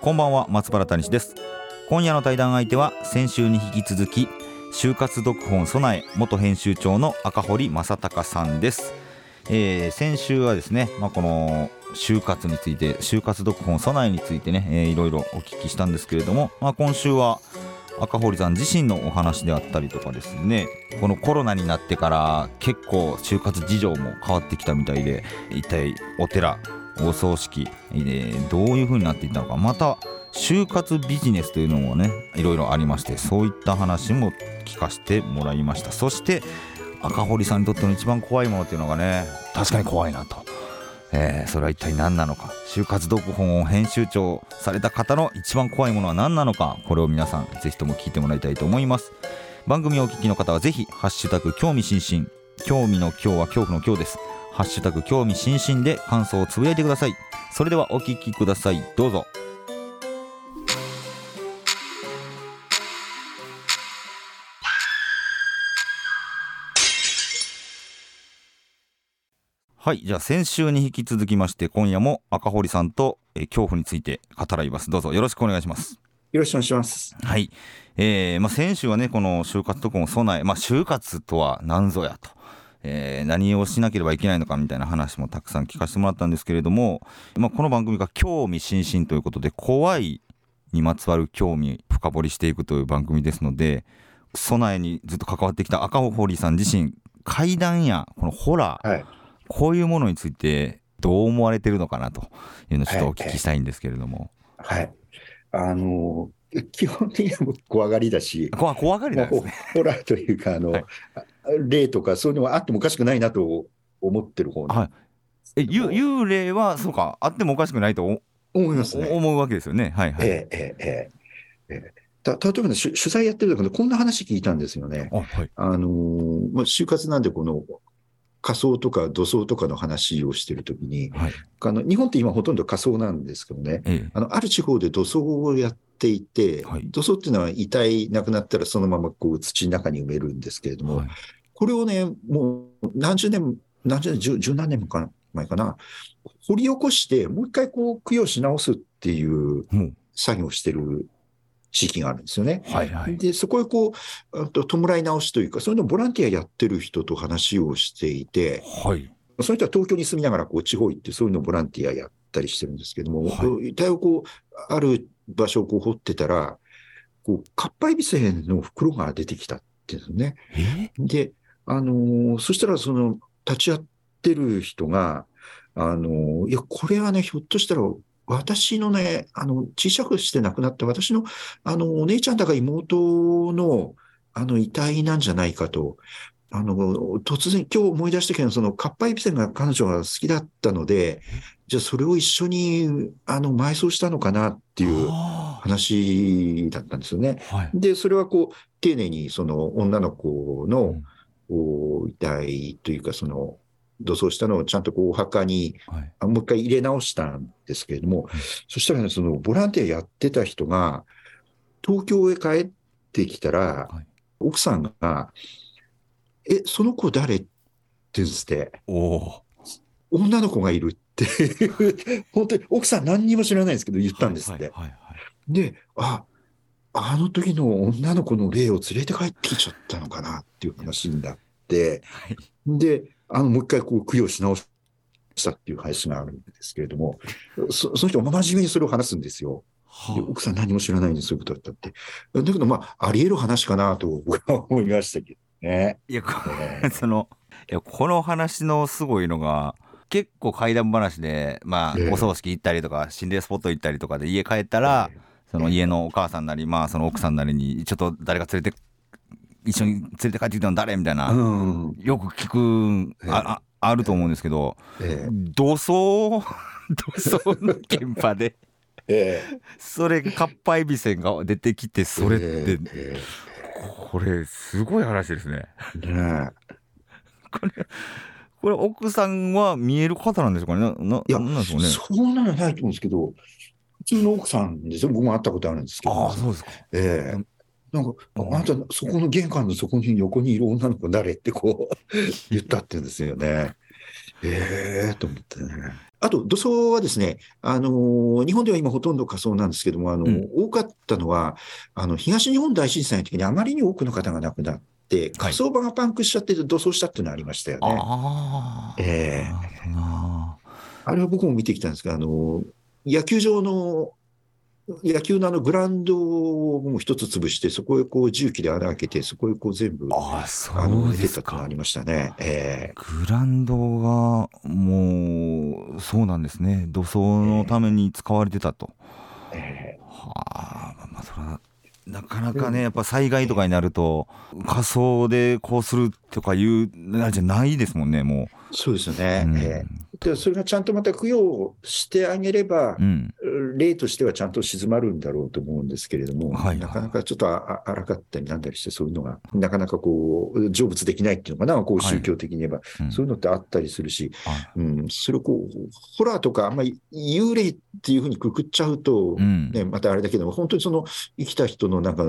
こんばんは松原谷です。今夜の対談相手は先週に引き続き就活読本備え元編集長の赤堀正隆さんです、えー、先週はですね、まあ、この就活について就活読本備えについてね、えー、いろいろお聞きしたんですけれども、まあ、今週は赤堀さん自身のお話であったりとかですねこのコロナになってから結構就活事情も変わってきたみたいで一体お寺お葬式、えー、どういう風になっていったのか。また就活ビジネスというのもねいろいろありましてそういった話も聞かせてもらいました。そして赤堀さんにとっての一番怖いものっていうのがね確かに怖いなと、えー、それは一体何なのか。就活読本を編集長された方の一番怖いものは何なのか。これを皆さんぜひとも聞いてもらいたいと思います。番組をお聞きの方はぜひハッシュタグ興味津々。興味の今日は恐怖の今日です。ハッシュタグ興味津々で感想をつぶやいてください。それではお聞きください。どうぞ。はいじゃあ先週に引き続きまして今夜も赤堀さんと、えー、恐怖について語らいます。どうぞ。よろしくお願いします。よろしくお願いします。はい。えーまあ、先週はねこの就活とかも備え、まあ、就活とは何ぞやとえー、何をしなければいけないのかみたいな話もたくさん聞かせてもらったんですけれども、まあ、この番組が興味津々ということで怖いにまつわる興味深掘りしていくという番組ですので備えにずっと関わってきた赤堀さん自身怪談やこのホラー、はい。こういうものについてどう思われてるのかなというのをちょっとお聞きしたいんですけれども。はい、はい、あの基本的には怖がりだし、怖怖がりだ、ね、ホラーというかあの、はい、霊とかそういうのはあってもおかしくないなと思ってる方はい、え幽霊はそうかあってもおかしくないと思いますね。思うわけですよね。はいはい。えー、えー、えー、えーた例えば、ね、取材やってる時こんな話聞いたんですよね。あ、はい、あのー、まあ、就活なんで、この仮想とか土葬とかの話をしているときに、はい、あの日本って今ほとんど仮想なんですけどね、ええ、あのある地方で土葬をやっていて、はい、土葬っていうのは遺体なくなったらそのままこう土の中に埋めるんですけれども、はい、これをね、もう何十年、何十年、十十何年か前かな、掘り起こして、もう一回こう供養し直すっていう作業をしてる地域があるんですよね。はいはい、で、そこへこう、と弔い直しというか、そういうのボランティアやってる人と話をしていて、はい、その人は東京に住みながらこう地方行って、そういうのボランティアやったりしてるんですけども、はい、遺体をこう、ある場所をこう掘ってたら、こう、かっぱえびせの袋が出てきたっていうんですね。で、あのー、そしたらその、立ち会ってる人が、あのー、いや、これはね、ひょっとしたら私のね、あの、小さくして亡くなった私の、あの、お姉ちゃんだか妹の、あの、遺体なんじゃないかと、あの、突然、今日思い出したけど、その、カッパエビセンが彼女が好きだったので、じゃあそれを一緒に、あの、埋葬したのかなっていう話だったんですよね。はい、で、それはこう、丁寧に、その、女の子の、うん、遺体というか、その、土葬したのをちゃんとこうお墓に、はい、もう一回入れ直したんですけれども、はい、そしたらね、そのボランティアやってた人が、東京へ帰ってきたら、はい、奥さんが、え、その子誰？って言うんですって。女の子がいるって。本当に奥さん何にも知らないんですけど言ったんですって。で、あ、あの時の女の子の霊を連れて帰ってきちゃったのかなっていう話になって、はい、で、あの、もう一回こう供養し直したっていう話があるんですけれども、そその人、真面目にそれを話すんですよ。はあ、奥さん何も知らないんでそういうことだったって。だけど、まあ、あり得る話かなと僕は思いましたけどね。いや、その、いや、この話のすごいのが、結構怪談話で、まあ、お葬式行ったりとか、心霊スポット行ったりとかで家帰ったら、その家のお母さんなり、まあ、その奥さんなりに、ちょっと誰か連れて一緒に連れて帰ってきたの誰みたいな、うん、よく聞くあああると思うんですけど、ええ、土葬土葬の現場で えー、それかっぱえびせんが出てきてそれって、えこれすごい話ですね。ね これこれ奥さんは見える方なんですかね？なないやなんでしょうね？そうなのないと思うんですけど普通の奥さんですよ僕も会ったことあるんですけど。あそうですか。ええーなんか、あんた、そこの玄関のそこに横にいる女の子誰ってこう 言ったって言うんですよね。ええー、と思ってね。あと、土葬はですね、あのー、日本では今ほとんど火葬なんですけども、あの、うん、多かったのは、あの、東日本大震災の時にあまりに多くの方が亡くなって、火葬場がパンクしちゃって土葬したっていうのはありましたよね。あええー、あれは僕も見てきたんですが、あの、野球場の野球のあのグラウンドをもう一つ潰して、そこへこう重機で穴開けて、そこへこう全部、あそうですか。ありましたね。えー、グラウンドがもう、そうなんですね。土葬のために使われてたと。えー、はあ、まあ、それは。なかなかね、やっぱ災害とかになると、仮装でこうするとかいう、じゃないですもんね、もう。そうですよね。うん、えーでそれがちゃんとまた供養してあげれば、うん、例としてはちゃんと静まるんだろうと思うんですけれども、はい、なかなかちょっとあ荒かったりなんだりして、そういうのが、なかなかこう、成仏できないっていうのかな、こう宗教的に言えば、はい、そういうのってあったりするし、うん、それをこう、ホラーとか、あんまり幽霊っていうふうにくくっちゃうと、うん、ね、またあれだけども、本当にその生きた人のなんか、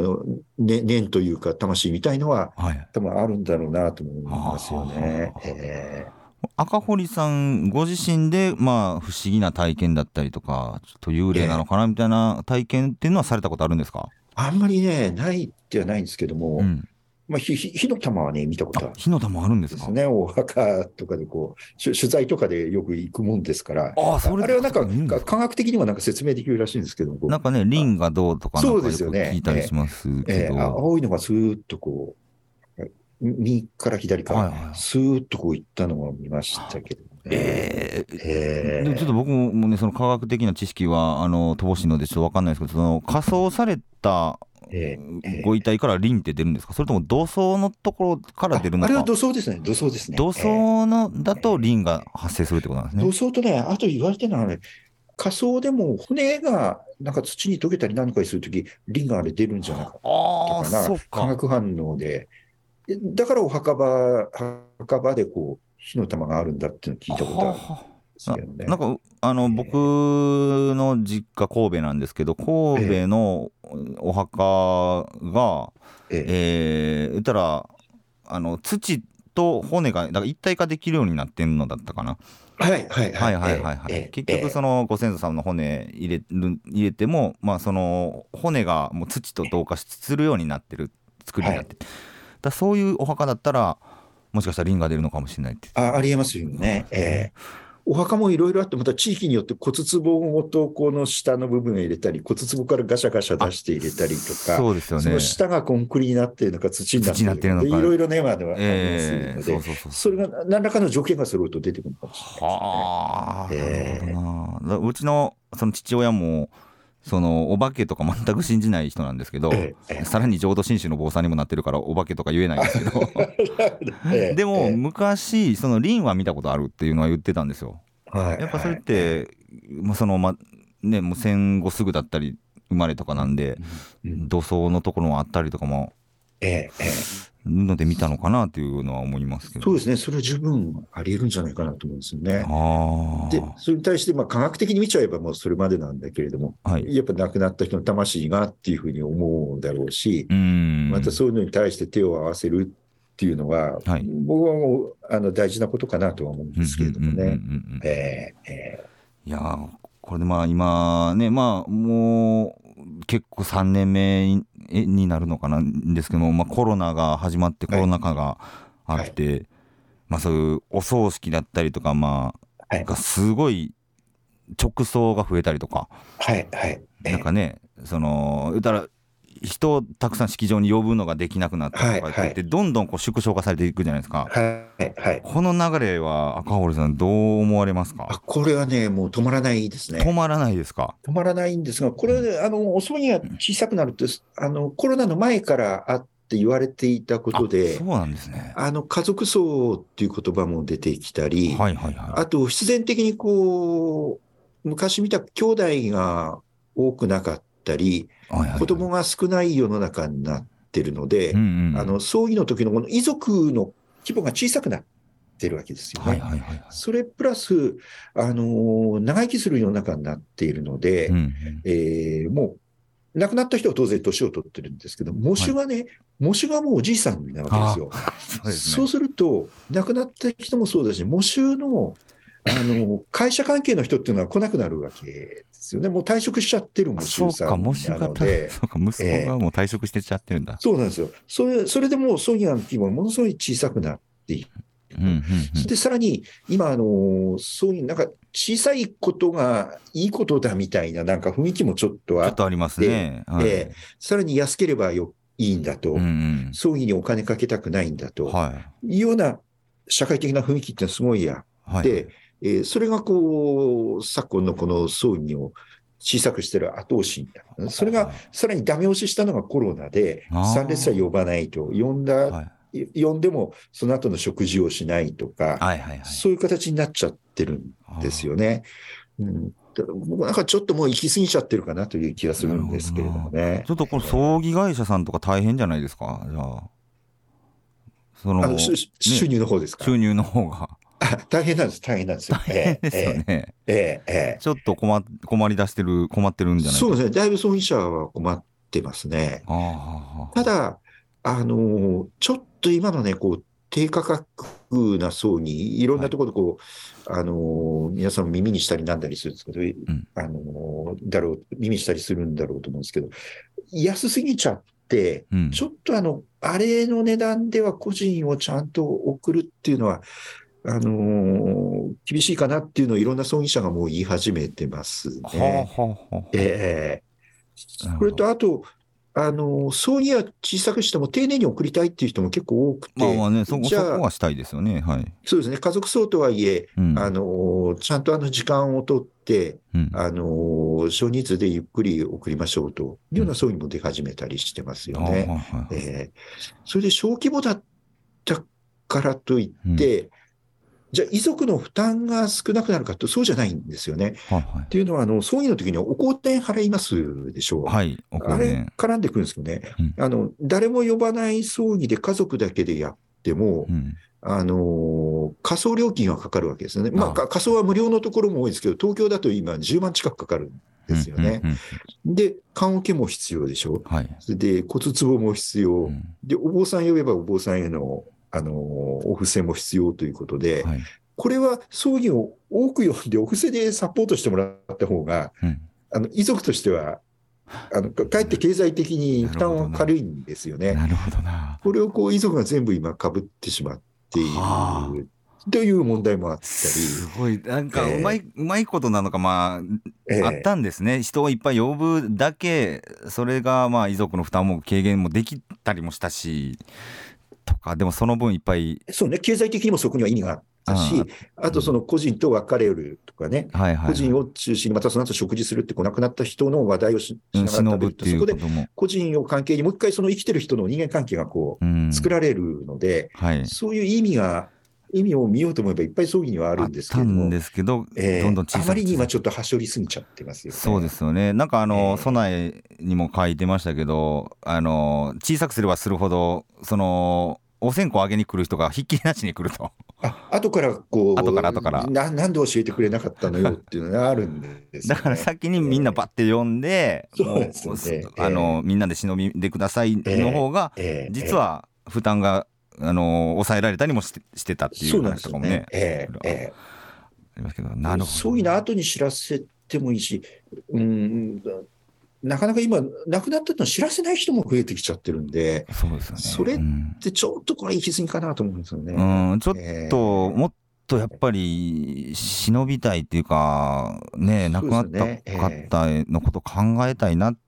ね、念というか、魂みたいのは、はい、多分あるんだろうなと思いますよね。えー赤堀さんご自身で、まあ、不思議な体験だったりとか、ちょっと幽霊なのかなみたいな体験っていうのはされたことあるんですか？あんまりね、ないってはないんですけども、うん、まあ、火火の玉はね、見たことある。火の玉あるんですか？ですね。お墓とかでこう、取材とかでよく行くもんですから、あそれあれはなんか、科学的にもなんか説明できるらしいんですけどなんかね、リンがどうとかなんかよく聞いたりしますけど。えーえ。ー、青いのがスーッとこう、右から左から、スーッとこういったのを見ましたけど、ね。えー、えー、ちょっと僕もね、その科学的な知識は、あの、乏しいのでちょっとわかんないですけど、その仮装されたご遺体からリンって出るんですか、それとも土葬のところから出るのか？あれは土葬ですね、土葬ですね。土葬のだとリンが発生するってことなんですね。土葬とね、あと言われてるのはね、仮想でも骨がなんか土に溶けたり何かするとき、リンがあれ出るんじゃないかとかな、化学反応で。だからお墓場、墓場でこう、火の玉があるんだっていうのを聞いたことある。んですけどね。なんか、あの、僕の実家神戸なんですけど、神戸のお墓が、ええ。えー、言ったら、あの、土と骨が、だから一体化できるようになってんのだったかな。はいはいはい。はいはいはい、結局そのご先祖さんの骨入れる入れてもまあその骨がもう土と同化するようになってる作りになってる、はいだそういうお墓だったらもしかしたらリンが出るのかもしれないって。あありえますよね。えーお墓もいろいろあって、また地域によって骨壺ごとこの下の部分を入れたり、骨壺からガシャガシャ出して入れたりとか、そうですよね。その下がコンクリになっているのか、土になっているのか、いろいろね、まではありますので、そうそうそうそれが何らかの条件が揃うと出てくるかもしれないですね。はあ、えー、うちのその父親も、そのお化けとか全く信じない人なんですけど、ええ、さらに浄土真宗の坊さんにもなってるからお化けとか言えないんですけど。え、でも昔その輪は見たことあるっていうのは言ってたんですよ。はい、やっぱそれって、もうそのまねもう戦後すぐだったり生まれとかなんで、土葬のところもあったりとかもええので見たのかなというのは思いますけど。そうですね、それは十分あり得るんじゃないかなと思うんですよね。で、それに対して、まあ、科学的に見ちゃえばもうそれまでなんだけれども、はい、やっぱ亡くなった人の魂がっていうふうに思うだろうし、うまたそういうのに対して手を合わせるっていうのは、はい、僕はもうあの大事なことかなとは思うんですけれどもね。いやこれでまあ今ね、まあもう結構3年目になるのかなんですけども、まあ、コロナが始まってコロナ禍があって、はい、まあ、そういうお葬式だったりとか、まあ、はい、すごい直送が増えたりとか、はいはい、なんかねその言ったら人をたくさん式場に呼ぶのができなくなったとかってはい。はい、どんどんこう縮小化されていくじゃないですか、はいはい、この流れは赤堀さんどう思われますか？これはねもう止まらないですね。止まらないですか？止まらないんですがこれ、あのお葬儀が小さくなるってあのコロナの前からあって言われていたことで、そうなんですね。あの家族葬っていう言葉も出てきたり、はいはいはい、あと必然的にこう、昔見た兄弟が多くなかったり、子供が少ない世の中になってるので、うんうん、あの葬儀の時のこの遺族の規模が小さくなってるわけですよね。それプラス、あの長生きする世の中になっているので、うんうん、えー、もう亡くなった人は当然年を取ってるんですけど、喪主がね、はい、喪主がもうおじいさんなわけですよ。そうすね、そうすると、亡くなった人もそうだし、喪主のあの、会社関係の人っていうのは来なくなるわけですよね。もう退職しちゃってるもん、そうか、もしなので。そうか、息子がもう退職してちゃってるんだ。えー、そうなんですよ。それ、それでもう葬儀の規模がものすごい小さくなっている。うんうんうん、そしてさらに、今、あの、そういう、なんか、小さいことがいいことだみたいな、なんか雰囲気もちょっとあって。ちょっとありますね。はい、えー、さらに安ければよいいんだと、うんうん、葬儀にお金かけたくないんだと、はい、いうような社会的な雰囲気ってすごいあって、はいえー、それがこう、昨今のこの葬儀を小さくしてる後押しになる。それがさらにダメ押ししたのがコロナで、参列者呼ばないと、呼んだ、はい、呼んでもその後の食事をしないとか、はいはいはい、そういう形になっちゃってるんですよね。うん、僕なんかちょっともう行き過ぎちゃってるかなという気がするんですけれどもね。ちょっとこの葬儀会社さんとか大変じゃないですか、じゃあ。その、収入の方ですか、収入の方が。大変なんです、大変なんですよ。大変ですよね。ええええちょっと困困り出してる、困ってるんじゃないそうですね、だいぶ葬儀者は困ってますね。ただ、あの、ちょっと今のね、こう、低価格な葬儀、いろんなところでこう、はい、あの、皆さん耳にしたりなんだりするんですけど、うん、あの、だろう、耳にしたりするんだろうと思うんですけど、安すぎちゃって、うん、ちょっとあの、あれの値段では個人をちゃんと送るっていうのは、あのー、厳しいかなっていうのをいろんな葬儀者がもう言い始めてますね。はあはあ、ええー、これとあと、あの、葬儀は小さくしても丁寧に送りたいっていう人も結構多くて。まあまあね、そこそこはしたいですよね。はい。そうですね。家族葬とはいえ、うん、あの、ちゃんとあの時間をとって、うん、あの、少人数でゆっくり送りましょうというような葬儀も出始めたりしてますよね。うん、えー、それで小規模だったからといって、うんじゃあ遺族の負担が少なくなるかと、そうじゃないんですよね。はいはい、っていうのは、あの、葬儀の時にお香典払いますでしょう。はい。あれ絡んでくるんですけどね、うん、あの、誰も呼ばない葬儀で家族だけでやっても、うん、あの、仮想料金はかかるわけですよね。まあ、仮想は無料のところも多いですけど、東京だと今10万近くかかるんですよね。で、棺桶も必要でしょ。はい。で、骨壺も必要。うん、で、お坊さん呼べばお坊さんへのあの、お布施も必要ということで、はい、これは葬儀を多く読んでお布施でサポートしてもらった方が、うん、あの、遺族としては、あの、かえって経済的に負担は軽いんですよね。なるほどな。これをこう、遺族が全部今被ってしまっている。という問題もあったり。すごい、なんかうまい、えー、うまいことなのか、まあ、えー、あったんですね。人をいっぱい呼ぶだけ、それがまあ遺族の負担も軽減もできたりもしたし、とか、でもその分いっぱい。そうね、経済的にもそこには意味があったし、あとその個人と別れるとかね、はいはい個人を中心に、またその後食事するって、こう亡くなった人の話題をしながら食べると、そこで個人を関係に、もう一回その生きてる人の人間関係がこう、作られるので、はい、そういう意味が、意味を見ようと思えばいっぱい葬儀にはあるんですけどんですけど、えー、どんどん小さくあまりに今ちょっとはしょりすぎちゃってますよね。そうですよね。なんかあの、えー、備えにも書いてましたけど、あの、小さくすればするほど、その、お線香あげに来る人がひっきりなしに来ると。あ後からこう、後から後からな。なんで教えてくれなかったのよっていうのがあるんです、ね、だから先にみんなばって呼んで、えー、そうですね、あの、みんなで忍びでくださいの方が、えー、実は負担が、あの、抑えられたりもしてしてたっていう話とかもね。えー、えー、ありますけど、なるほど。そういうの後に知らせてもいいし、うん、なかなか今、亡くなったの知らせない人も増えてきちゃってるんで、そうですよね。それってちょっとこれ行き過ぎかなと思うんですよね。うん、ちょっと、えー、もっとやっぱり忍びたいっていうか、ね、亡くなった方のこと考えたいなって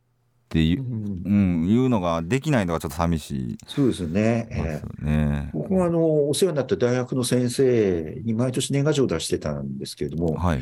いう、うん、うん、いうのができないのがちょっと寂しい。そうですよね。えー、ね僕はあの、お世話になった大学の先生に毎年年賀状を出してたんですけれども、はい、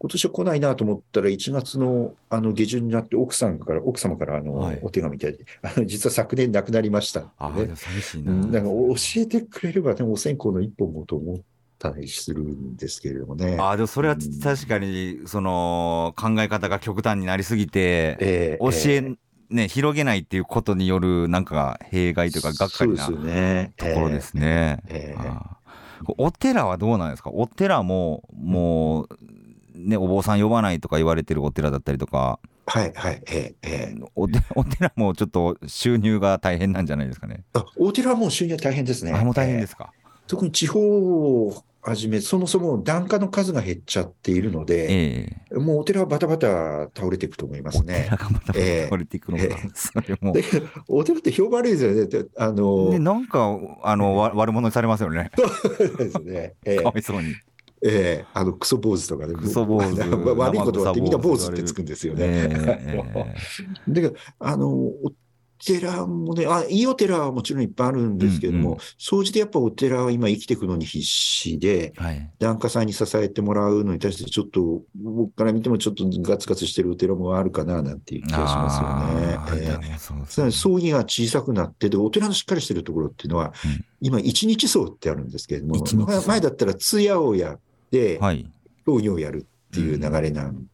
今年は来ないなと思ったら、1月のあの下旬になって、奥さんから、奥様からあの、はい、お手紙いただいて、あの実は昨年亡くなりました、ね。あ寂しいな。なんか教えてくれれば、ね、お線香の一本もと思ったりするんですけれどもね。あでもそれは確かに、その考え方が極端になりすぎて、えー、教え、えーね、広げないっていうことによるなんか弊害というかがっかりなところですね。えーえー、お寺はどうなんですか？お寺ももうねお坊さん呼ばないとか言われてるお寺だったりとか。はいはい、ええー、おお寺もちょっと収入が大変なんじゃないですかね。あお寺はもう収入大変ですね。あもう大変ですか。特に地方はじめ、そもそも檀家の数が減っちゃっているので、えー、もうお寺はバタバタ倒れていくと思いますね。お寺がバタバタ倒れていくのか、えー、それも。お寺って評判悪いですよね。あのね、なんか、あの、悪者にされますよね。そうですね。えー、かわいそうに。ええー、あのクソ坊主とかね、クソ坊主 悪いことはってみんな坊主ってつくんですよね。えー、だけど、あの、寺もね、あ、いいお寺はもちろんいっぱいあるんですけれども、総、うん、じてやっぱお寺は今生きていくのに必死で、はい、檀家さんに支えてもらうのに対して、ちょっと、僕から見てもちょっとガツガツしてるお寺もあるかな、なんていう気がしますよね。えー、そうね、葬儀が小さくなって、で、お寺のしっかりしてるところっていうのは、うん、今、一日葬ってあるんですけれども、前だったら通夜をやって、はい、葬儀をやるっていう流れなん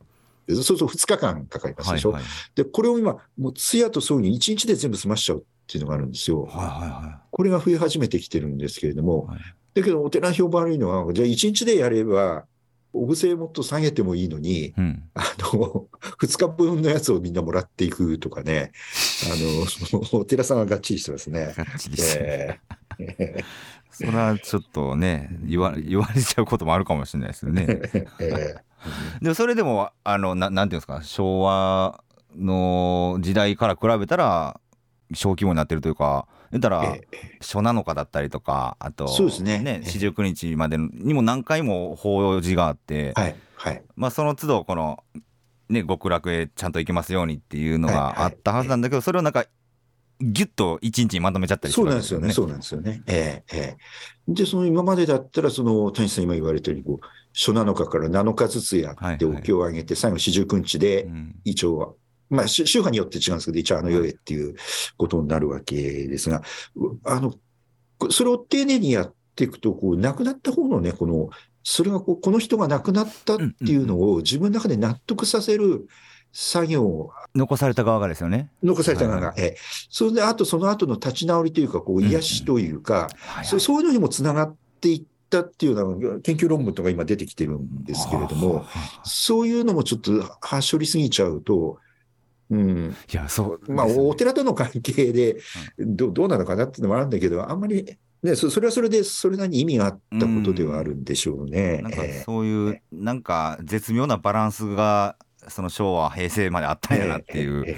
そうすると2日間かかりますでしょ。はいはい、で、これを今、もう通夜と葬儀1日で全部済ましちゃうっていうのがあるんですよ。はいはいはい、これが増え始めてきてるんですけれども、はい、だけどお寺評判悪いのは、じゃあ1日でやれば、お布施もっと下げてもいいのに、うん、あの、2日分のやつをみんなもらっていくとかね、あの、お寺さんはがっちりしてますね。がっちりして、えー、それはちょっとね言わ、言われちゃうこともあるかもしれないですよね。えーでもそれでもあのななんていうんですか昭和の時代から比べたら小規模になってるというか言ったら初七日だったりとかあとそうですね。ね四十九日までにも何回も法事があって、はいはい、まあその都度このね極楽へちゃんと行けますようにっていうのがあったはずなんだけど、それをなんかぎゅっと一日にまとめちゃったりする、ね、そうなんですよね。そうなんですよね。えー、えー、で、その今までだったら、その、谷さん今言われたように、こう、初7日から7日ずつやってお経をあげて、最後四十九日で一応は、まあ、宗派によって違うんですけど、一応あの世へっていうことになるわけですが、あの、それを丁寧にやっていくと、こう、亡くなった方のね、この、それがこう、この人が亡くなったっていうのを自分の中で納得させる作業を。残された側がですよね。残された側が。はい、ええ。それで、あとその後の立ち直りというか、こう、癒しというか、そういうのにもつながっていったっていうのは研究論文とか今出てきてるんですけれども、そういうのもちょっと端折りすぎちゃうと、うん。いや、そう、ね、まあ、お寺との関係でど、どうなのかなっていうのもあるんだけど、あんまり、ね、それはそれで、それなりに意味があったことではあるんでしょうね。なんかそういう、なんか絶妙なバランスが、その昭和、平成まであったんやなっていう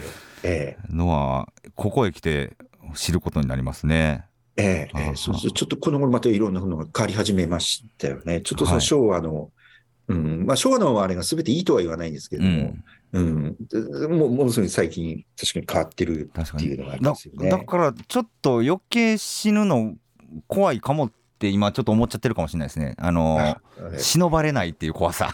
のは、ここへ来て知ることになりますね。ええ、そうそうちょっとこの頃またいろんなものが変わり始めましたよね。ちょっとその昭和の、はい、うん、まあ昭和のあれが全ていいとは言わないんですけども、うん、うん、もう、ものすごい最近確かに変わってるっていうのがありますよね。だからちょっと余計死ぬの怖いかもって今ちょっと思っちゃってるかもしれないですね。あの、忍ばれないっていう怖さ。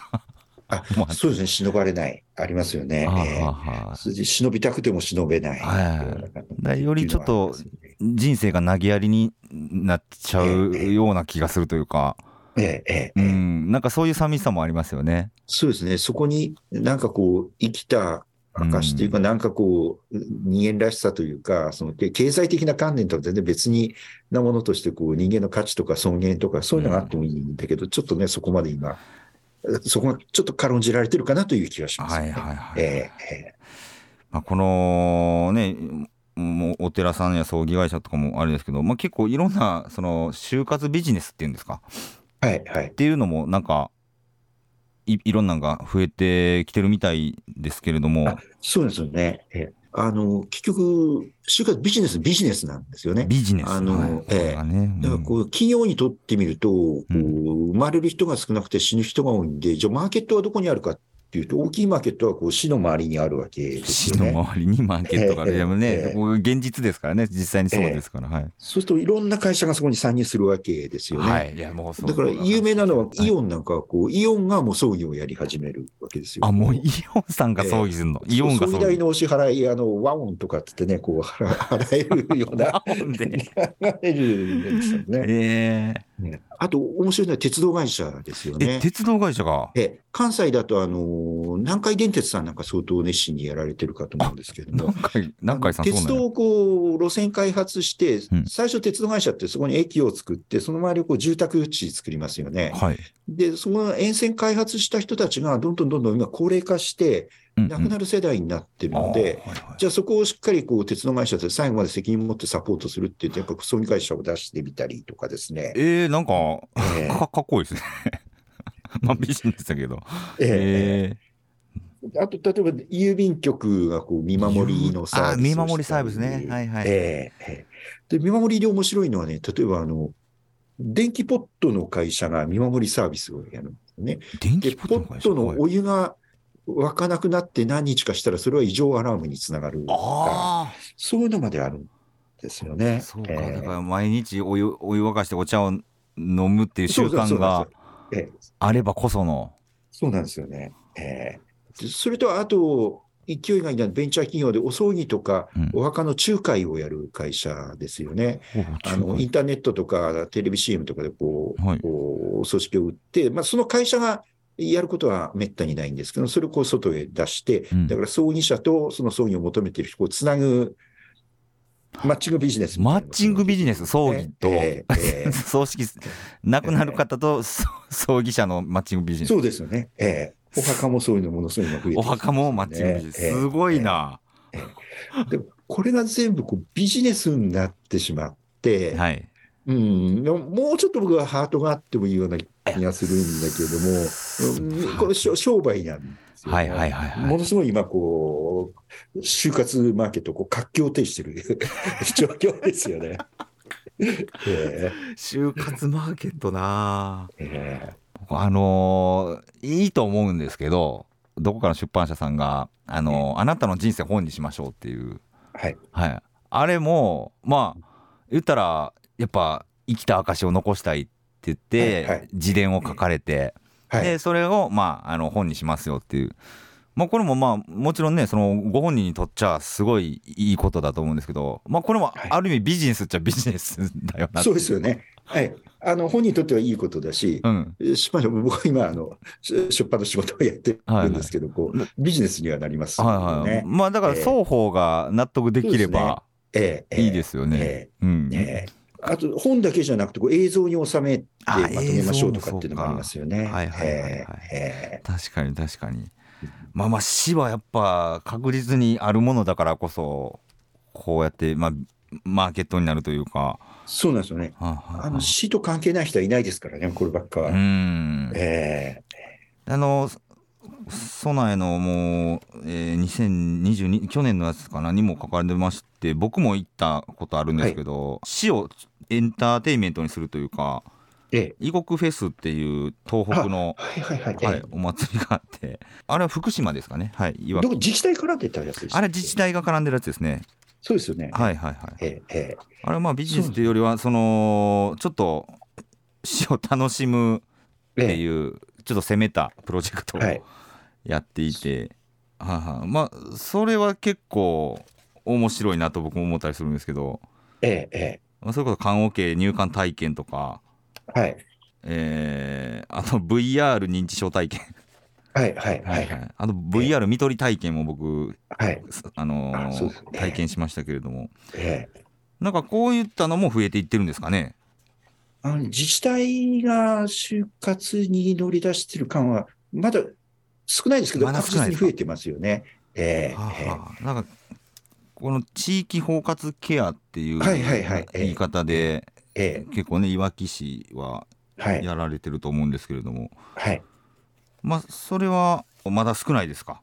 あそうですね、忍ばれない、ありますよね。えー、忍びたくても忍べない。はい、よりちょっと人生が投げやりになっちゃうような気がするというか。ええ、ええ、うん、なんかそういう寂しさもありますよね。そうですね。そこになんかこう、生きた証というか、なんかこう、人間らしさというか、その経済的な観念とは全然別になものとして、こう、人間の価値とか尊厳とか、そういうのがあってもいいんだけど、ちょっとね、そこまで今、そこがちょっと軽んじられてるかなという気がします、ね。はいはいはい。えー、まあ、このね、もうお寺さんや葬儀会社とかもあれですけど、まあ、結構いろんなその就活ビジネスっていうんですか、はいはい、っていうのもなんかいいろんなのが増えてきてるみたいですけれども。そうですよね。えあの、結局、就活ビジネス、ビジネスなんですよね。ビジネス。あの、はい、ええ。ー、だからこう、企業にとってみると、こう、生まれる人が少なくて死ぬ人が多いんで、じゃあマーケットはどこにあるかっていうと、大きいマーケットはこう市の周りにあるわけですよね。市の周りにマーケットがある。でもね、現実ですからね、実際にそうですから。はい。そうすると、いろんな会社がそこに参入するわけですよね。はい。いや、もうだから、有名なのは、イオンなんかは、こう、イオンがもう葬儀をやり始めるわけですよ。あ、もうイオンさんが葬儀するの？イオンが葬儀。代のお支払い、あの、ワオンとかってね、こう、払えるような。ワオンで。ですよね。ええね、あと、面白いのは鉄道会社ですよね。鉄道会社が？え関西だと、あの、南海電鉄さんなんか相当熱心にやられてるかと思うんですけども。南海、さん鉄道をこう、路線開発して、うん、最初鉄道会社ってそこに駅を作って、その周りをこう住宅地作りますよね。はい。で、その沿線開発した人たちが、どんどんどんどん今高齢化して、亡くなる世代になってるので、うんうん、じゃあそこをしっかりこう鉄道会社で最後まで責任を持ってサポートするって言って、やっぱ葬儀会社を出してみたりとかですね。ええー、なんか、えー、かかっこいいですね。まあ、ビジネスだけど。ええー、あと、例えば、郵便局がこう見守りのサービス見守りサービスね。はいはい。ええー、で、見守りで面白いのはね、例えば、あの、電気ポットの会社が見守りサービスをやるんですね。電気ポットのお湯が湧かなくなって何日かしたら、それは異常アラームにつながるそういうのまであるんですよね。そうか、えー、だから毎日お湯お湯沸かしてお茶を飲むっていう習慣があればこその。そうなんですよね。えー、それと、あと、勢いがいいのはベンチャー企業でお葬儀とかお墓の仲介をやる会社ですよね。うん、あのインターネットとかテレビ CM とかでこう、はい、こう組織を売って、まあ、その会社がやることはめったにないんですけど、それをこう外へ出して、だから葬儀者とその葬儀を求めている人をつなぐマッチングビジネス、マッチングビジネス、葬儀と、えーえー、葬式、亡くなる方と、葬儀者のマッチングビジネス。そうですよね。えー、お墓もそういうのものすごい増えて、ね、お墓もマッチングビジネス。すごいな。えー、でこれが全部こうビジネスになってしまって、はい、うん、もうちょっと僕はハートがあってもいいような気がするんだけれども、これ商売なんですよ、はいはいはい、はい、ものすごい今こう、就活マーケットをこう活況停してる 状況ですよね。えー、就活マーケットな、えー、あのー、いいと思うんですけど、どこかの出版社さんが、あのー、あなたの人生本にしましょうっていう、はい、はい、あれも、まあ、言ったら、やっぱ生きた証を残したいって言って、はいはい、自伝を書かれて、はい、でそれを、まあ、あの本にしますよっていう。まあ、これもまあもちろんねそのご本人にとっちゃすごいいいことだと思うんですけど、まあ、これもある意味ビジネスっちゃビジネスだよな、そうですよね。はい、あの本人にとってはいいことだし、うん、僕は今あの、出版の仕事をやってるんですけど、はいはい、こうビジネスにはなりますよね。はいはい、まあ、だから双方が納得できれば、えー、いいですよね。えー、うん。えーあと本だけじゃなくてこう映像に収めてまとめましょうとかっていうのもありますよね。はいはいはい、はい確かに確かに。まあまあ死はやっぱ確実にあるものだからこそこうやってまあマーケットになるというか。そうなんですよね。はあはあ、あの死と関係ない人はいないですからね、こればっかは。うん。えー、あの備えのもう、えー、2022去年のやつかなにも書かれてまして僕も行ったことあるんですけど、はい、死をエンターテインメントにするというか、ええ、異国フェスっていう東北の、はいはいはい。はい、お祭りがあってあれは福島ですかね。はいどこ自治体絡んでたやつですあれ自治体が絡んでるやつですね。そうですよね。はいはいはい、ええ、あれはまあビジネスというよりはそのちょっと死を楽しむっていう、ちょっと攻めたプロジェクトをやっていて、はいはい、まあそれは結構面白いなと僕も思ったりするんですけど。ええええそれこそ棺桶入館体験とか、はい。えー、あと VR 認知症体験。はいはいはい。あと VR 見取り体験も僕、はい、あのーね、体験しましたけれども、えー、なんかこういったのも増えていってるんですかね？あの自治体が就活に乗り出してる感は、まだ少ないですけど、ま、確実に増えてますよね。えー、はあはあ、なんかこの地域包括ケアっていう言い方で、結構ねいわき市はやられてると思うんですけれども、はい、まあそれはまだ少ないですか？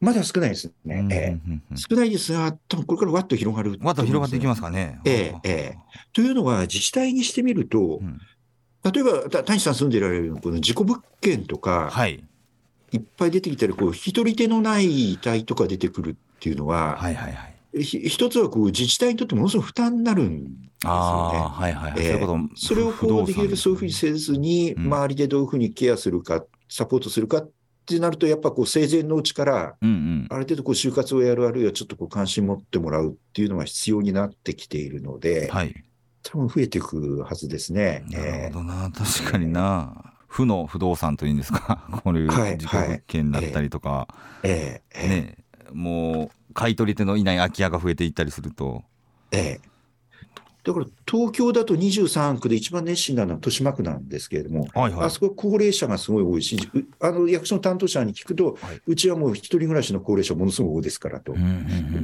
まだ少ないですね。えー、少ないですが、多分これからわっと広がる、わっと広がっていきますかね。えー、えー、というのは、自治体にしてみると、うん、例えば、谷さん住んでられるこの事故物件とか、はい、いっぱい出てきたり、こう、引き取り手のない遺体とか出てくるっていうのは、はいはいはい、一つはこう自治体にとってものすごく負担になるんですよね。はいはいはい。えー、それをこうできるそういうふうにせずに、周りでどういうふうにケアするか、サポートするかってなると、やっぱこう生前のうちから、ある程度こう就活をやる、あるいはちょっとこう関心持ってもらうっていうのが必要になってきているので、はい、多分増えていくはずですね。なるほどな、確かにな。負の不動産というんですか、こういう自己物件だったりとか、ええ。ね、もう買い取り手のいない空き家が増えていったりすると。ええ、だから東京だと23区で一番熱心なのは豊島区なんですけれども、はいはい、あそこ高齢者がすごい多いし、あの役所の担当者に聞くと、はい、うちはもう一人暮らしの高齢者ものすごい多いですからと、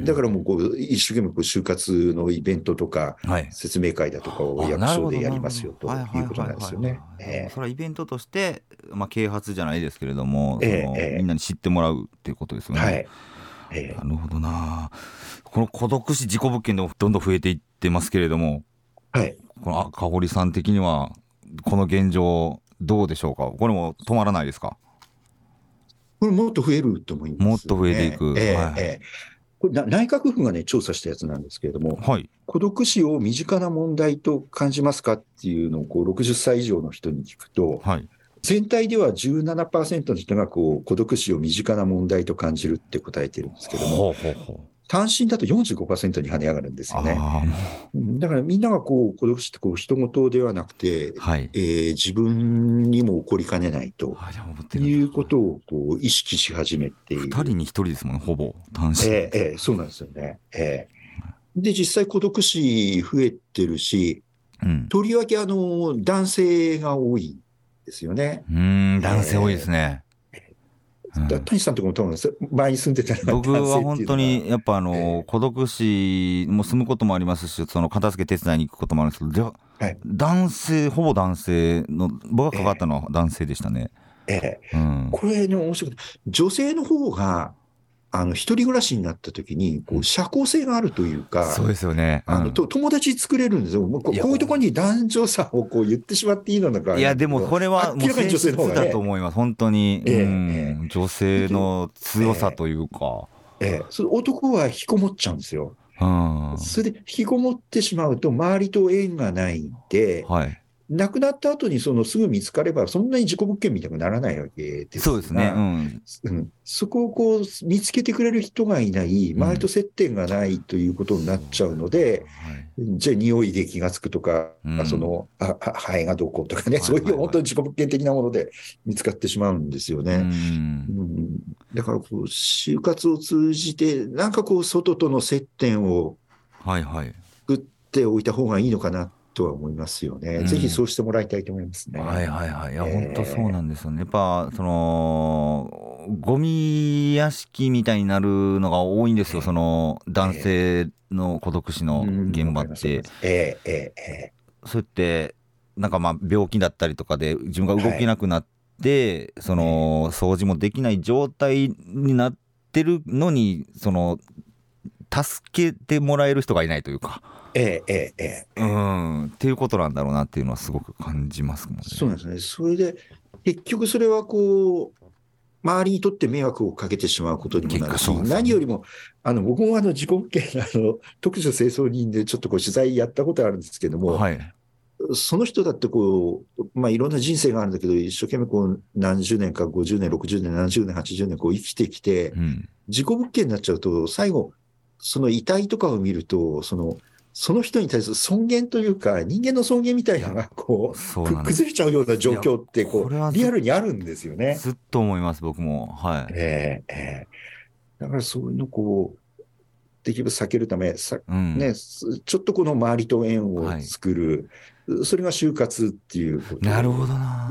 だからもうこう一生懸命こう就活のイベントとか、はい、説明会だとかを役所でやりますよということなんですよね。それはイベントとして、まあ、啓発じゃないですけれども、えー、みんなに知ってもらうっていうことですよね。はいえー、なるほどな。この孤独死事故物件でもどんどん増えていってますけれども、はい、この赤堀さん的には、この現状、どうでしょうか、これも止まらないですか？これ、もっと増えると思います、ね、もっと増えていく。えー、はい、えーこれ内閣府がね、調査したやつなんですけれども、はい、孤独死を身近な問題と感じますかっていうのをこう60歳以上の人に聞くと、はい、全体では17%の人がこう孤独死を身近な問題と感じるって答えてるんですけども、単身だと45%に跳ね上がるんですよね。だからみんながこう孤独死ってこう人事ではなくて、はい、えー、自分にも起こりかねないということをこう意識し始めている。2人に1人ですもんね、ほぼ単身。えー、えー、そうなんですよね。えー、で、実際孤独死増えてるし、うん、とりわけあの男性が多いですよね。うん、男性多いですね。谷さんとこも多分前に住んでた僕は本当にやっぱあの、えー、孤独死も住むこともありますしその片付け手伝いに行くこともあるんですけど、はい、男性ほぼ男性の僕がかかったのは男性でしたね。ええー。うん、これね面白くて女性の方があの、一人暮らしになった時に、こう、社交性があるというか、そうですよね。うん、あの、と友達作れるんですよ。もうこういうところに男女差をこう言ってしまっていいのか。いや、でもこれは、明らかに女性の方が、ね、だと思います。本当に、えー、うん、女性の強さというか。えー、えー、そ男は引きこもっちゃうんですよ。うん、それで引きこもってしまうと、周りと縁がないんで、はい、亡くなった後にそのすぐ見つかれば、そんなに自己物件みたくならないわけですそうですね、うん。うん、そこをこう見つけてくれる人がいない、周りと接点がないということになっちゃうので、うん、じゃあ、匂いで気がつくとか、うん、そのあハエがどうこうとかね、そういう本当に自己物件的なもので見つかってしまうんですよね。うん。だからこう、就活を通じて、なんかこう、外との接点を作っておいた方がいいのかなとは思いますよね、うん、ぜひそうしてもらいたいと思いますね。はいはいはい、いや、えー、本当そうなんですよね。やっぱそのゴミ屋敷みたいになるのが多いんですよ、その男性の孤独死の現場って。えー、えー、えー、そうやってなんかまあ病気だったりとかで自分が動けなくなって、はい、その掃除もできない状態になってるのにその助けてもらえる人がいないというか。えええええうん。っていうことなんだろうなっていうのはすごく感じますもんね。そうなんですね。それで結局それはこう周りにとって迷惑をかけてしまうことにもなるし、ね、何よりも、あの僕もあの自己保険あの特殊清掃人でちょっとこう取材やったことあるんですけども、はい、その人だってこう、まあ、いろんな人生があるんだけど、一生懸命こう何十年か50年、60年、70年、80年こう生きてきて、うん、自己物件になっちゃうと、最後、その遺体とかを見ると、そのその人に対する尊厳というか、人間の尊厳みたいなのがこう崩れちゃうような状況ってこう、リアルにあるんですよね。ずっと思います、僕も。はい。えー、えー、だからそういうのこう、できれば避けるため、さうん、ね、ちょっとこの周りと縁を作る、それが就活っていうことなるほどな。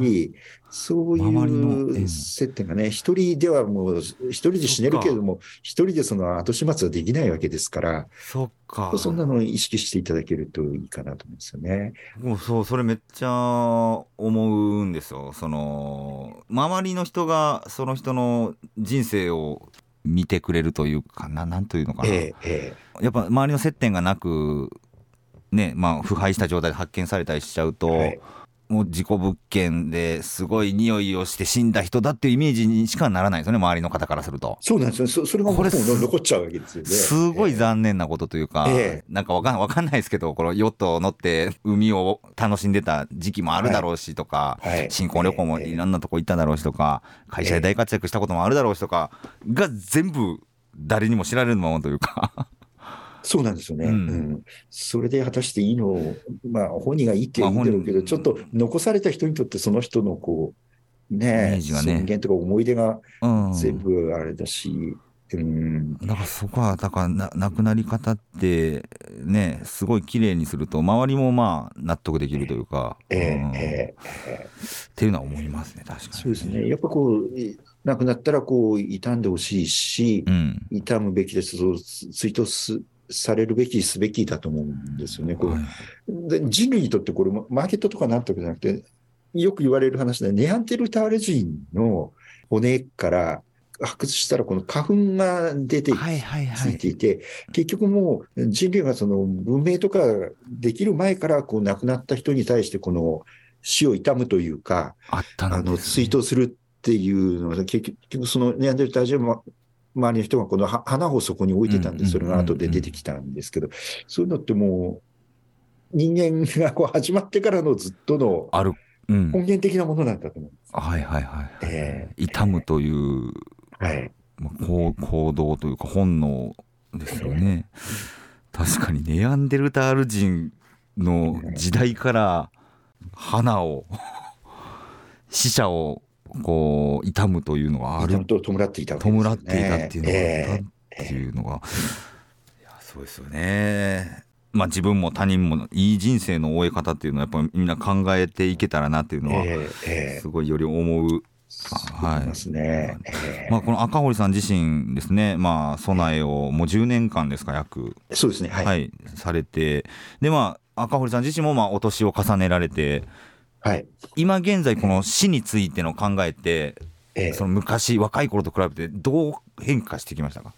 そういう接点がね、一人ではもう、一人で死ねるけれども、一人でその後始末はできないわけですから、そっか。そんなのを意識していただけるといいかなと思うんですよね。もうそう、それめっちゃ思うんですよ。その、周りの人がその人の人生を見てくれるというかな、なんというのかな。ええやっぱ周りの接点がなく、ねまあ、腐敗した状態で発見されたりしちゃうと、はい、もう事故物件ですごい匂いをして死んだ人だっていうイメージにしかならないですよね、周りの方からすると。そうなんですよ、そそれがこれ残っちゃうわけですよね。すごい残念なことというか、えー、なんかわかんわかんないですけど、このヨット乗って海を楽しんでた時期もあるだろうしとか、はい。はい、新婚旅行もいろんなとこ行っただろうしとか、会社で大活躍したこともあるだろうしとか、が全部誰にも知られるままというかそうなんですよね、うん、うん、それで果たしていいのまあ、本人がいいって言うんだろうけど、ちょっと残された人にとって、その人のこう、ね、ね。尊厳とか思い出が全部あれだし、うん、だからそこはだからな亡くなり方ってねすごい綺麗にすると周りもまあ納得できるというか、えー、うん、えー、っていうのは思いますね確かに、そうですね。やっぱこう亡くなったらこう傷んでほしいし、うん、傷むべきです追悼すされるべきすべきだと思うんですよね。こう、はい、で人類にとってこれマーケットとかなんとかじゃなくてよく言われる話でネアンテルタール人の骨から発掘したらこの花粉が出てついていて、結局もう人類がその文明とかできる前からこう亡くなった人に対してこの死を悼むというか、あ、ね、の追悼するっていうのは結局そのネアンデルター人も周りの人がこの花をそこに置いてたんで、それが後で出てきたんですけど、そういうのってもう人間がこう始まってからのずっとの根源的なものなんだと思うんです。はいはいはい。えー、痛むというはい、まあ、行行動というか本能ですよね。確かにネアンデルタール人の時代から花を 死者をこう悼むというのがある。と弔っていた、ね、弔っていたっていうのがあったっていうのが、いやそうですよね。まあ、自分も他人もいい人生の終え方っていうのはやっぱみんな考えていけたらなっていうのはすごいより思う。はいますね。まあ、この赤堀さん自身ですね、まあ、備えをもう10年間ですか、約。そうですね、はい、はい、されて、で、まあ、赤堀さん自身もまあお年を重ねられて、はい、今現在、この死についての考えって、ええ、その昔、若い頃と比べて、どう変化してきましたか？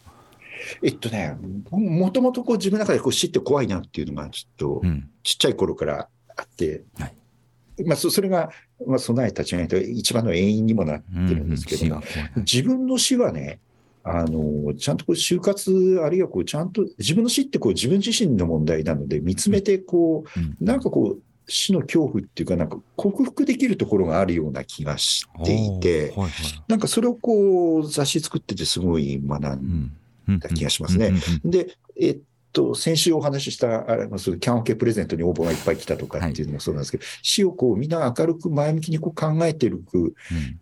えっとね、もともとこう自分の中でこう死って怖いなっていうのが、ちょっと、ちっちゃい頃からあって、うん、はい。まあ、それが、まあ、備えた違いと一番の遠因にもなってるんですけど、うん、自分の死はね、あの、ちゃんとこう就活、あるいはこう、ちゃんと、自分の死ってこう自分自身の問題なので、見つめて、こう、うん、なんかこう、死の恐怖っていうか、なんか克服できるところがあるような気がしていて、はいはい、なんかそれをこう、雑誌作っててすごい学んだ気がしますね。で、えっと、先週お話しした、あの、キャンオケプレゼントに応募がいっぱい来たとかっていうのもそうなんですけど、はい、死をこう、みんな明るく前向きにこう考えてる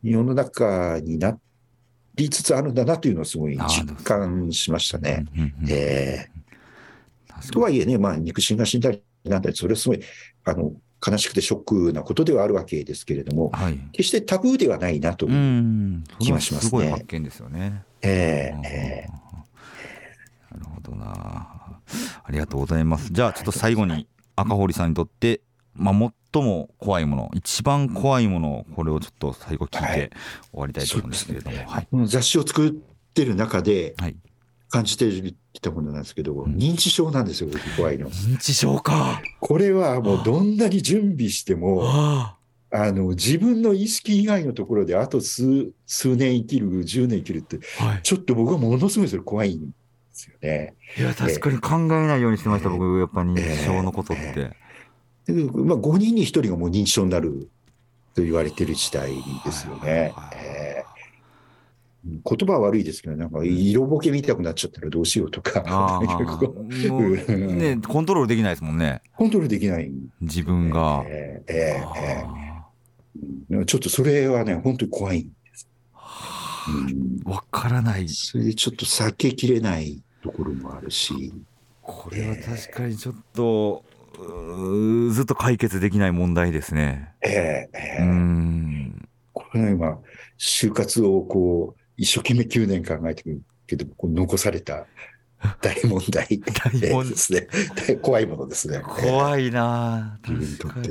世の中になりつつあるんだなというのをすごい実感しましたね。えー、とはいえね、まあ、肉親が死んだりなんだり、それはすごい、あの、悲しくてショックなことではあるわけですけれども、はい、決してタブーではないなという気がしますね。すごい発見ですよね。えー、えー、なるほどな。ありがとうございます。じゃあちょっと最後に赤堀さんにとって、まあ、最も怖いもの一番怖いものこれをちょっと最後聞いて終わりたいと思うんですけれども、はい。はい、雑誌を作ってる中で感じてきたものなんですけど、はい、認知症なんですよ怖いの。認知症か。これはもうどんなに準備してもあの自分の意識以外のところであと数数年生きる10年生きるって、ちょっと僕はものすごいそれ怖いんですよね。いや、確かに考えないようにしてました、えー、僕、やっぱ認知症のことって。えー、まあ、5人に1人がもう認知症になると言われてる時代ですよね。えー言葉は悪いですけど、なんか色ぼけ見たくなっちゃったらどうしようとか。ね、コントロールできないですもんね。コントロールできない。自分が。えー、えー、えー、ちょっとそれはね、本当に怖いわ、からない。それでちょっと避けきれないところもあるし。これは確かにちょっと、ずっと解決できない問題ですね。ええええ、うんこれは今、就活をこう、一生懸命9年考えてるけど、こう残された 大問題大問ですね。怖いものですね。怖いな自分にとって。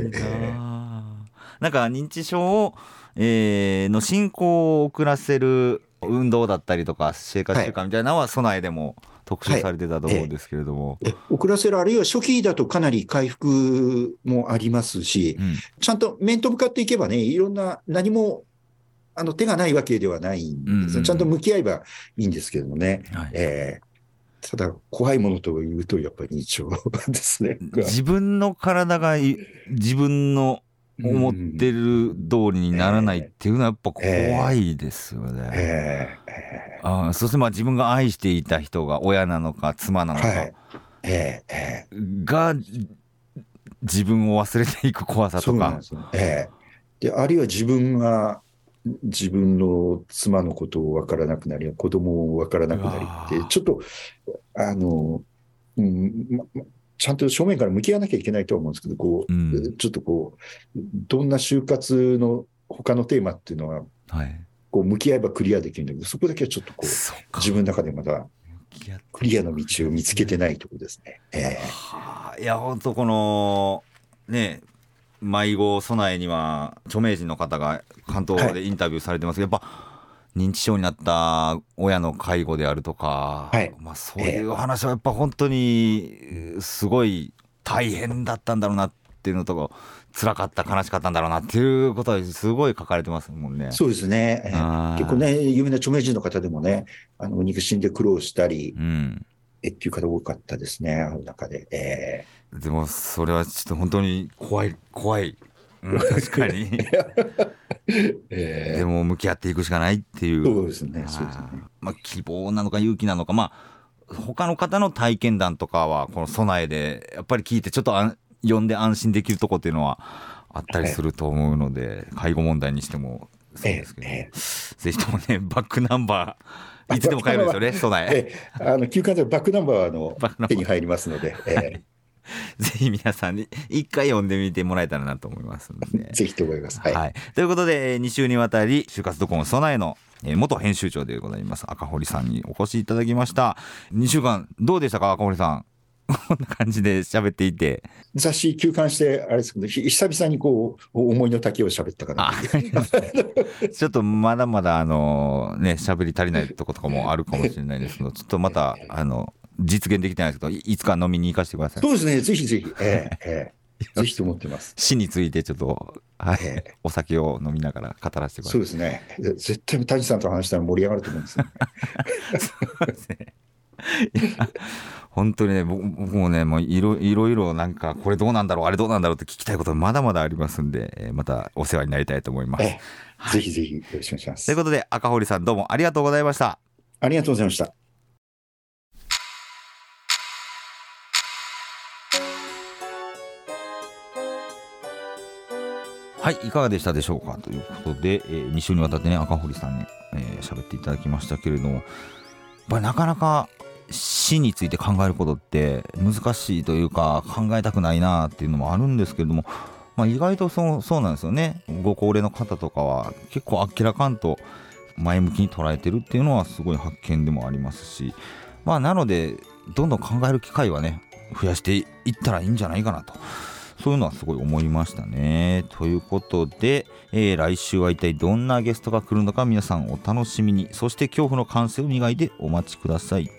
なんか認知症をえー、の進行を遅らせる運動だったりとか生活習慣みたいなのは備えでも特集されてたと思うんですけれども、はい、遅らせるあるいは初期だとかなり回復もありますし、うん、ちゃんと面と向かっていけばねいろんな何もあの手がないわけではないんです、うんうん、ちゃんと向き合えばいいんですけどもね、はい、えー、ただ怖いものというとやっぱり認知症ですね。自分の体が自分の思ってる通りにならないっていうのはやっぱ怖いですよね。えーえー、あそしてまあ自分が愛していた人が親なのか妻なのか、はい、ええー、が自分を忘れていく怖さとか。であるいは自分が自分の妻のことを分からなくなり、子供を分からなくなりって、ちょっと、あの、うんま、ちゃんと正面から向き合わなきゃいけないとは思うんですけど、こう、うん、ちょっとこう、どんな就活の他のテーマっていうのは、はい、こう向き合えばクリアできるんだけど、そこだけはちょっとこう、自分の中でまだ、クリアの道を見つけてないところですね。えー、いや、本当この、ね、迷子備えには著名人の方が関東でインタビューされてますけど、はい、やっぱ認知症になった親の介護であるとか、はい、まあ、そういう話はやっぱ本当にすごい大変だったんだろうなっていうのとか辛かった悲しかったんだろうなっていうことはすごい書かれてますもんね。そうですね。結構ね有名な著名人の方でもねあの肉親で苦労したり、うん、えっていう方多かったですねあの中で。えー、でもそれはちょっと本当に怖い怖い。うん、確かに。えー、でも向き合っていくしかないっていう。そうですね。そうですね、まあ、希望なのか勇気なのかまあ他の方の体験談とかはこの備えでやっぱり聞いてちょっとあ読んで安心できるとこっていうのはあったりすると思うので、介護問題にしても。そうですけど、ええ、ぜひともね バックナンバーいつでも買えるんですよね備え、えあの休館でバックナンバーの手に入りますので、え ぜひ皆さんに一回読んでみてもらえたらなと思いますので。ぜひと思います。はい。はい、ということで、2週にわたり、就活ドコモ備えの元編集長でございます赤堀さんにお越しいただきました。2週間、どうでしたか、赤堀さん？こんな感じで喋っていて。雑誌休刊して、あれですけど、久々にこう、思いの丈を喋ったかな。ちょっとまだまだ、あの、ね、喋り足りないとことかもあるかもしれないですけど、ちょっとまた、あの、実現できてないですけど、いつか飲みに行かせてください。そうですね、ぜひぜひ。えー、えー、ぜひと思ってます。死についてちょっと、はい、えー、お酒を飲みながら語らせてください。そうですね。絶対谷さんと話したら盛り上がると思うんですよ、ね。そうですね。本当にね、僕もね、もういろいろなんか、これどうなんだろう、あれどうなんだろうって聞きたいことまだまだありますんで、えまたお世話になりたいと思います。ぜひぜひよろしくお願いします。ということで、赤堀さんどうもありがとうございました。ありがとうございました。はい、いかがでしたでしょうか？ということで、えー、2週にわたってね、赤堀さんに喋、えー、っていただきましたけれども、やっぱりなかなか死について考えることって難しいというか考えたくないなっていうのもあるんですけれども、まあ、意外とそうそうなんですよね。ご高齢の方とかは結構あっけらかんと前向きに捉えてるっていうのはすごい発見でもありますしまあなのでどんどん考える機会はね増やしていったらいいんじゃないかなと。そういうのはすごい思いましたね。ということで、えー、来週は一体どんなゲストが来るのか皆さんお楽しみに。そして恐怖の感性を磨いてお待ちください。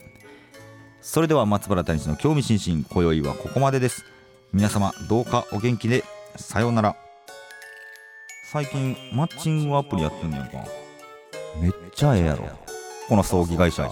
それでは松原谷氏の興味津々今宵はここまでです。皆様どうかお元気でさようなら。最近マッチングアプリやってんねんか。めっちゃええやろ。この葬儀会社。